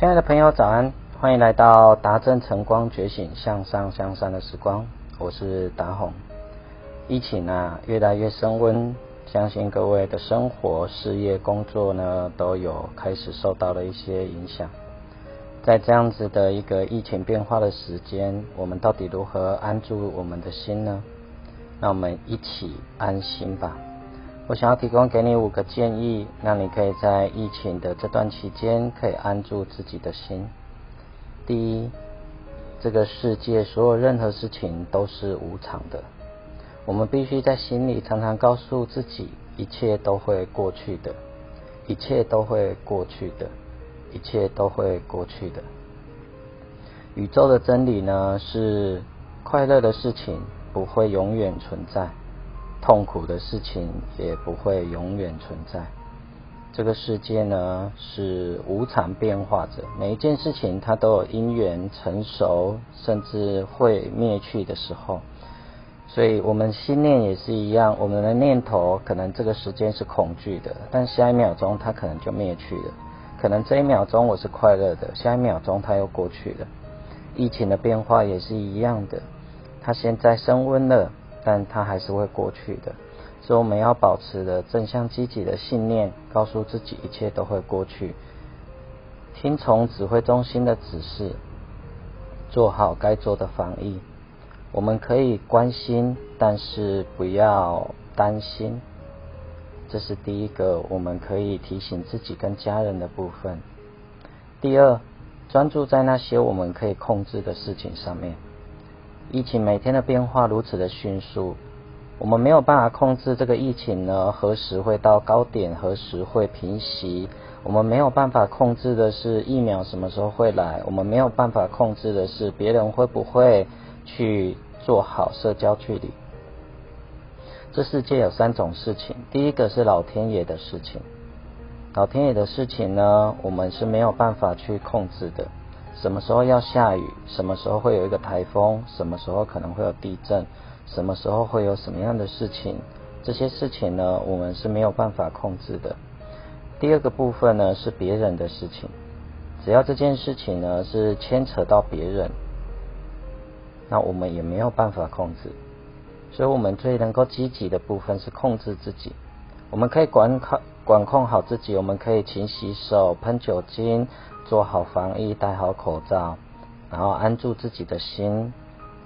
亲爱的朋友，早安！欢迎来到达正晨光觉醒向上向善的时光，我是达宏。疫情啊，越来越升温，相信各位的生活、事业、工作呢，都有开始受到了一些影响。在这样子的一个疫情变化的时间，我们到底如何安住我们的心呢？那我们一起安心吧。我想要提供给你五个建议，让你可以在疫情的这段期间可以安住自己的心。第一，这个世界所有任何事情都是无常的，我们必须在心里常常告诉自己，一切都会过去的，一切都会过去的，一切都会过去的。宇宙的真理呢是，快乐的事情不会永远存在。痛苦的事情也不会永远存在。这个世界呢是无常变化着，每一件事情它都有因缘成熟，甚至会灭去的时候。所以，我们心念也是一样，我们的念头可能这个时间是恐惧的，但下一秒钟它可能就灭去了。可能这一秒钟我是快乐的，下一秒钟它又过去了。疫情的变化也是一样的，它现在升温了。但它还是会过去的，所以我们要保持的正向积极的信念，告诉自己一切都会过去，听从指挥中心的指示，做好该做的防疫。我们可以关心，但是不要担心，这是第一个我们可以提醒自己跟家人的部分。第二，专注在那些我们可以控制的事情上面。疫情每天的变化如此的迅速，我们没有办法控制这个疫情呢何时会到高点，何时会平息。我们没有办法控制的是疫苗什么时候会来，我们没有办法控制的是别人会不会去做好社交距离。这世界有三种事情，第一个是老天爷的事情，老天爷的事情呢，我们是没有办法去控制的。什么时候要下雨？什么时候会有一个台风？什么时候可能会有地震？什么时候会有什么样的事情？这些事情呢，我们是没有办法控制的。第二个部分呢，是别人的事情。只要这件事情呢是牵扯到别人，那我们也没有办法控制。所以，我们最能够积极的部分是控制自己。我们可以管控管控好自己，我们可以勤洗手、喷酒精。做好防疫，戴好口罩，然后安住自己的心，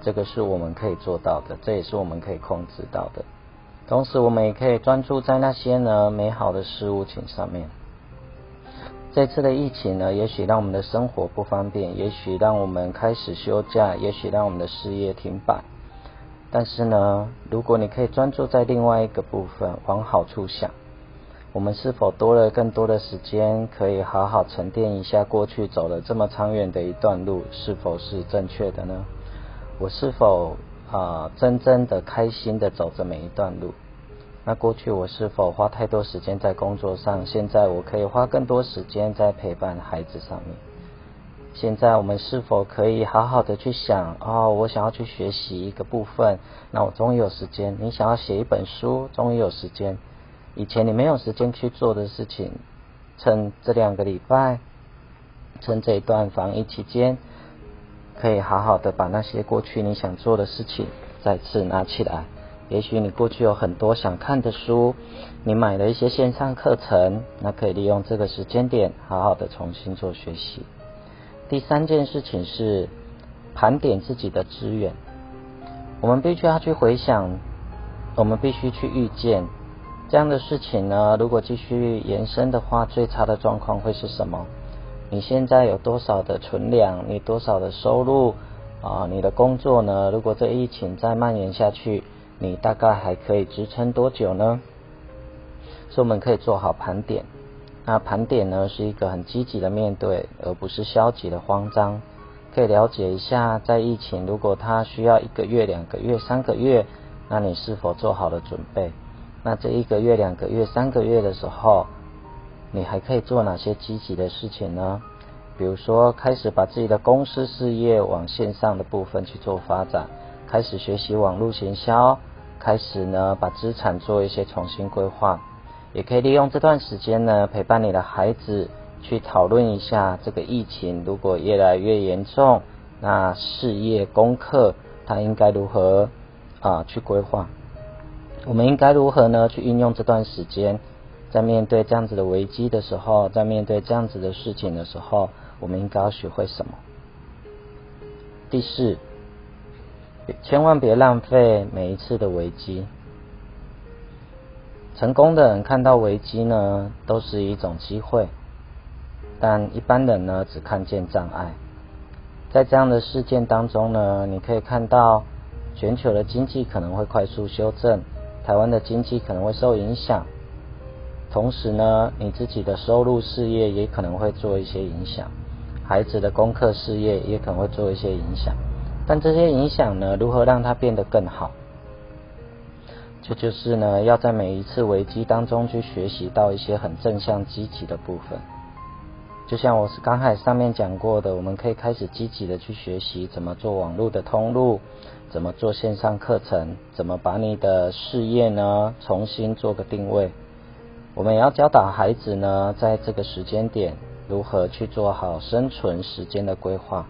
这个是我们可以做到的，这也是我们可以控制到的。同时，我们也可以专注在那些呢美好的事物情上面。这次的疫情呢，也许让我们的生活不方便，也许让我们开始休假，也许让我们的事业停摆。但是呢，如果你可以专注在另外一个部分，往好处想。我们是否多了更多的时间，可以好好沉淀一下过去走了这么长远的一段路，是否是正确的呢？我是否啊真正的开心的走着每一段路？那过去我是否花太多时间在工作上？现在我可以花更多时间在陪伴孩子上面。现在我们是否可以好好的去想？哦，我想要去学习一个部分，那我终于有时间。你想要写一本书，终于有时间。以前你没有时间去做的事情，趁这两个礼拜，趁这一段防疫期间，可以好好的把那些过去你想做的事情再次拿起来。也许你过去有很多想看的书，你买了一些线上课程，那可以利用这个时间点好好的重新做学习。第三件事情是盘点自己的资源，我们必须要去回想，我们必须去预见。这样的事情呢，如果继续延伸的话，最差的状况会是什么？你现在有多少的存粮？你多少的收入？啊，你的工作呢？如果这疫情再蔓延下去，你大概还可以支撑多久呢？所以我们可以做好盘点。那盘点呢，是一个很积极的面对，而不是消极的慌张。可以了解一下，在疫情如果它需要一个月、两个月、三个月，那你是否做好了准备？那这一个月、两个月、三个月的时候，你还可以做哪些积极的事情呢？比如说，开始把自己的公司事业往线上的部分去做发展，开始学习网络行销，开始呢把资产做一些重新规划，也可以利用这段时间呢陪伴你的孩子去讨论一下这个疫情如果越来越严重，那事业功课他应该如何啊去规划？我们应该如何呢去运用这段时间，在面对这样子的危机的时候，在面对这样子的事情的时候，我们应该要学会什么？第四，千万别浪费每一次的危机。成功的人看到危机呢，都是一种机会。但一般人呢，只看见障碍。在这样的事件当中呢，你可以看到全球的经济可能会快速修正，台湾的经济可能会受影响。同时呢，你自己的收入事业也可能会做一些影响，孩子的功课事业也可能会做一些影响。但这些影响呢，如何让它变得更好？这就是呢，要在每一次危机当中去学习到一些很正向积极的部分。就像我是刚才上面讲过的，我们可以开始积极的去学习怎么做网络的通路，怎么做线上课程，怎么把你的事业呢重新做个定位。我们也要教导孩子呢，在这个时间点如何去做好生存时间的规划。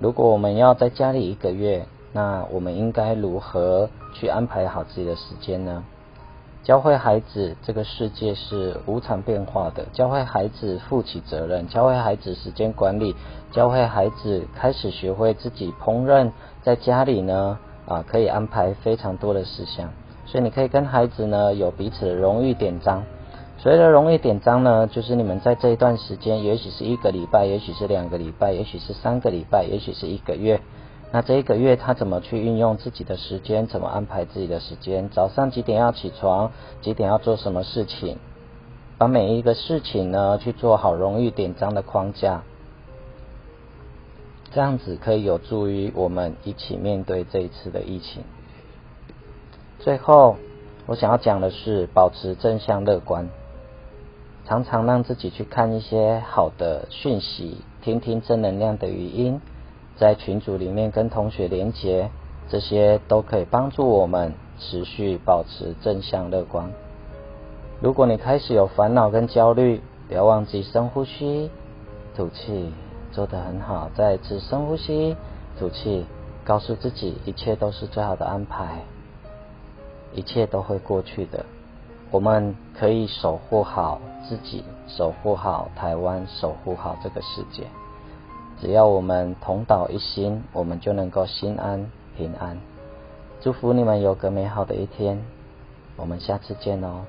如果我们要在家里一个月，那我们应该如何去安排好自己的时间呢？教会孩子，这个世界是无常变化的。教会孩子负起责任，教会孩子时间管理，教会孩子开始学会自己烹饪，在家里呢啊可以安排非常多的事项。所以你可以跟孩子呢有彼此的荣誉典章。所谓的荣誉典章呢，就是你们在这一段时间，也许是一个礼拜，也许是两个礼拜，也许是三个礼拜，也许是一个月。那这一个月他怎么去运用自己的时间？怎么安排自己的时间？早上几点要起床？几点要做什么事情？把每一个事情呢去做好荣誉典章的框架，这样子可以有助于我们一起面对这一次的疫情。最后，我想要讲的是保持正向乐观，常常让自己去看一些好的讯息，听听正能量的语音。在群组里面跟同学连结，这些都可以帮助我们持续保持正向乐观。如果你开始有烦恼跟焦虑，不要忘记深呼吸、吐气，做得很好。再一次深呼吸、吐气，告诉自己一切都是最好的安排，一切都会过去的。我们可以守护好自己，守护好台湾，守护好这个世界。只要我们同道一心，我们就能够心安平安。祝福你们有个美好的一天，我们下次见哦。